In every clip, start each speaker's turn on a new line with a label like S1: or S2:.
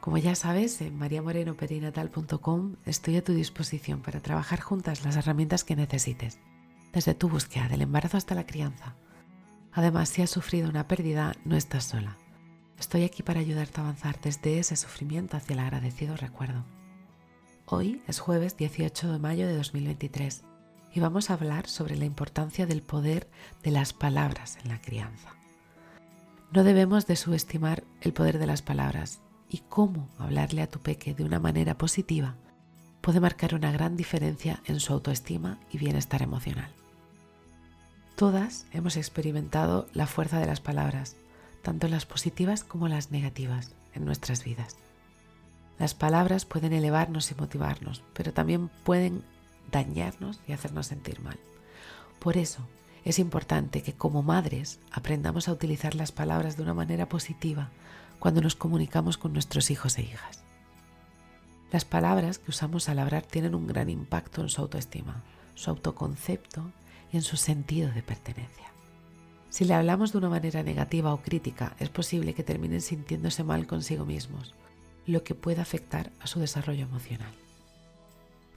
S1: Como ya sabes, en mariamorenoperinatal.com estoy a tu disposición para trabajar juntas las herramientas que necesites, desde tu búsqueda del embarazo hasta la crianza. Además, si has sufrido una pérdida, no estás sola. Estoy aquí para ayudarte a avanzar desde ese sufrimiento hacia el agradecido recuerdo. Hoy es jueves 18 de mayo de 2023 y vamos a hablar sobre la importancia del poder de las palabras en la crianza. No debemos de subestimar el poder de las palabras y cómo hablarle a tu peque de una manera positiva puede marcar una gran diferencia en su autoestima y bienestar emocional. Todas hemos experimentado la fuerza de las palabras, tanto las positivas como las negativas, en nuestras vidas. Las palabras pueden elevarnos y motivarnos, pero también pueden dañarnos y hacernos sentir mal. Por eso es importante que como madres aprendamos a utilizar las palabras de una manera positiva cuando nos comunicamos con nuestros hijos e hijas. Las palabras que usamos al hablar tienen un gran impacto en su autoestima, su autoconcepto y en su sentido de pertenencia. Si le hablamos de una manera negativa o crítica, es posible que terminen sintiéndose mal consigo mismos, lo que puede afectar a su desarrollo emocional.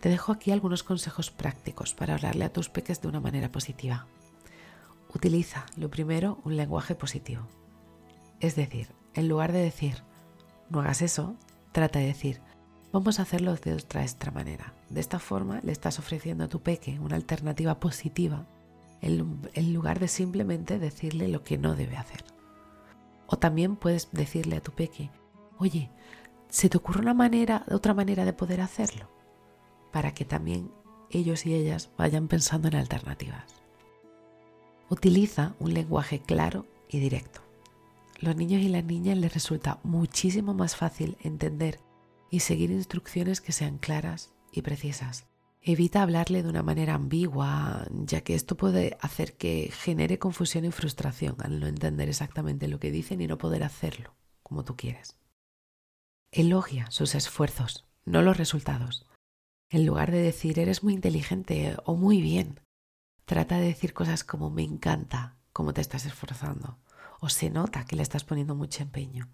S1: Te dejo aquí algunos consejos prácticos para hablarle a tus peques de una manera positiva. Utiliza, lo primero, un lenguaje positivo. Es decir, en lugar de decir, no hagas eso, trata de decir, vamos a hacerlo de otra extra manera. De esta forma le estás ofreciendo a tu peque una alternativa positiva en lugar de simplemente decirle lo que no debe hacer. O también puedes decirle a tu peque, oye, ¿se te ocurre una manera, otra manera de poder hacerlo? Para que también ellos y ellas vayan pensando en alternativas. Utiliza un lenguaje claro y directo los niños y las niñas les resulta muchísimo más fácil entender y seguir instrucciones que sean claras y precisas. Evita hablarle de una manera ambigua, ya que esto puede hacer que genere confusión y frustración al no entender exactamente lo que dicen y no poder hacerlo como tú quieres. Elogia sus esfuerzos, no los resultados. En lugar de decir eres muy inteligente o muy bien, trata de decir cosas como me encanta cómo te estás esforzando o se nota que le estás poniendo mucho empeño.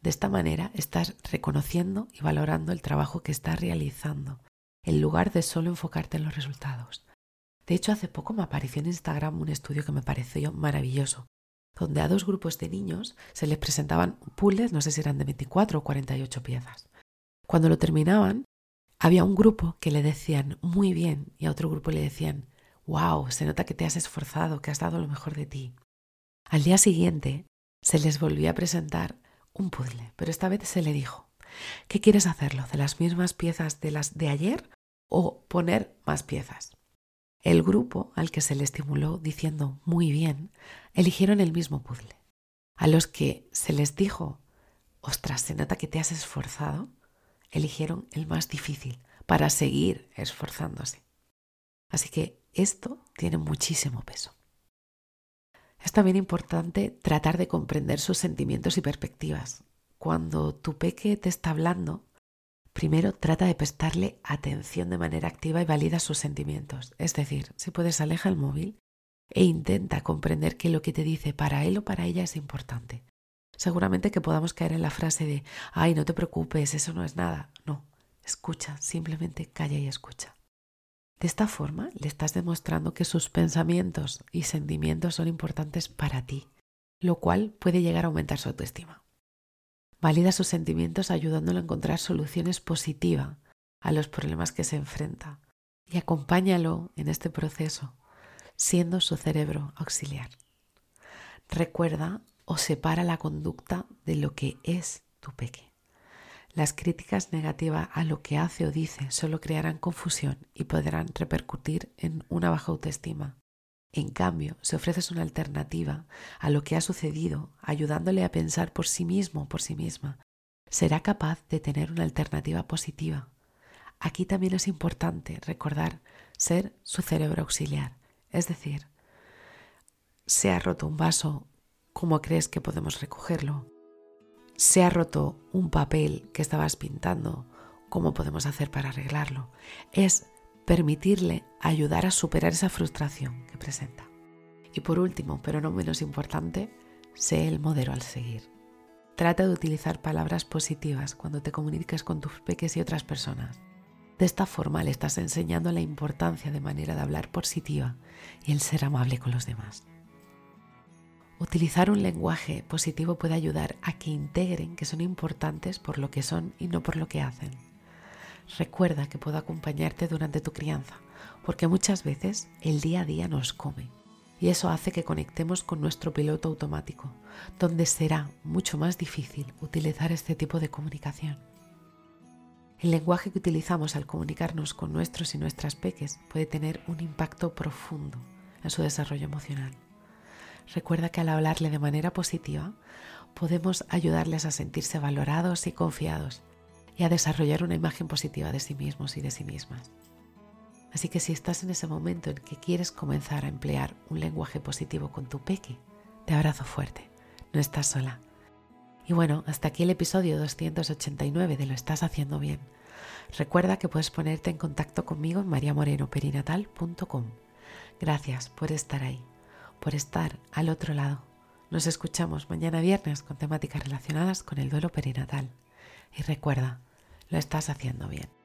S1: De esta manera estás reconociendo y valorando el trabajo que estás realizando, en lugar de solo enfocarte en los resultados. De hecho, hace poco me apareció en Instagram un estudio que me pareció maravilloso, donde a dos grupos de niños se les presentaban puzzles, no sé si eran de 24 o 48 piezas. Cuando lo terminaban, había un grupo que le decían muy bien y a otro grupo le decían, wow, se nota que te has esforzado, que has dado lo mejor de ti. Al día siguiente se les volvió a presentar un puzzle, pero esta vez se le dijo, ¿qué quieres hacerlo? ¿De las mismas piezas de las de ayer o poner más piezas? El grupo al que se le estimuló diciendo muy bien, eligieron el mismo puzzle. A los que se les dijo, ostras, se nota que te has esforzado, eligieron el más difícil para seguir esforzándose. Así que esto tiene muchísimo peso. Es también importante tratar de comprender sus sentimientos y perspectivas. Cuando tu peque te está hablando, primero trata de prestarle atención de manera activa y valida sus sentimientos. Es decir, si puedes aleja el móvil e intenta comprender que lo que te dice para él o para ella es importante. Seguramente que podamos caer en la frase de, ay, no te preocupes, eso no es nada. No, escucha, simplemente calla y escucha. De esta forma le estás demostrando que sus pensamientos y sentimientos son importantes para ti, lo cual puede llegar a aumentar su autoestima. Valida sus sentimientos ayudándolo a encontrar soluciones positivas a los problemas que se enfrenta y acompáñalo en este proceso, siendo su cerebro auxiliar. Recuerda o separa la conducta de lo que es tu peque. Las críticas negativas a lo que hace o dice solo crearán confusión y podrán repercutir en una baja autoestima. En cambio, si ofreces una alternativa a lo que ha sucedido, ayudándole a pensar por sí mismo o por sí misma, será capaz de tener una alternativa positiva. aquí también es importante recordar ser su cerebro auxiliar. Es decir, se ha roto un vaso, ¿cómo crees que podemos recogerlo? Se ha roto un papel que estabas pintando, ¿cómo podemos hacer para arreglarlo? Es permitirle ayudar a superar esa frustración que presenta. Y por último, pero no menos importante, sé el modelo al seguir. Trata de utilizar palabras positivas cuando te comuniques con tus peques y otras personas. De esta forma le estás enseñando la importancia de manera de hablar positiva y el ser amable con los demás. Utilizar un lenguaje positivo puede ayudar a que integren que son importantes por lo que son y no por lo que hacen. Recuerda que puedo acompañarte durante tu crianza, porque muchas veces el día a día nos come y eso hace que conectemos con nuestro piloto automático, donde será mucho más difícil utilizar este tipo de comunicación. El lenguaje que utilizamos al comunicarnos con nuestros y nuestras peques puede tener un impacto profundo en su desarrollo emocional. Recuerda que al hablarle de manera positiva podemos ayudarles a sentirse valorados y confiados y a desarrollar una imagen positiva de sí mismos y de sí mismas. Así que si estás en ese momento en que quieres comenzar a emplear un lenguaje positivo con tu peque, te abrazo fuerte, no estás sola. Y bueno, hasta aquí el episodio 289 de Lo estás haciendo bien. Recuerda que puedes ponerte en contacto conmigo en mariamorenoperinatal.com. Gracias por estar ahí, por estar al otro lado. Nos escuchamos mañana viernes con temáticas relacionadas con el duelo perinatal. Y recuerda, lo estás haciendo bien.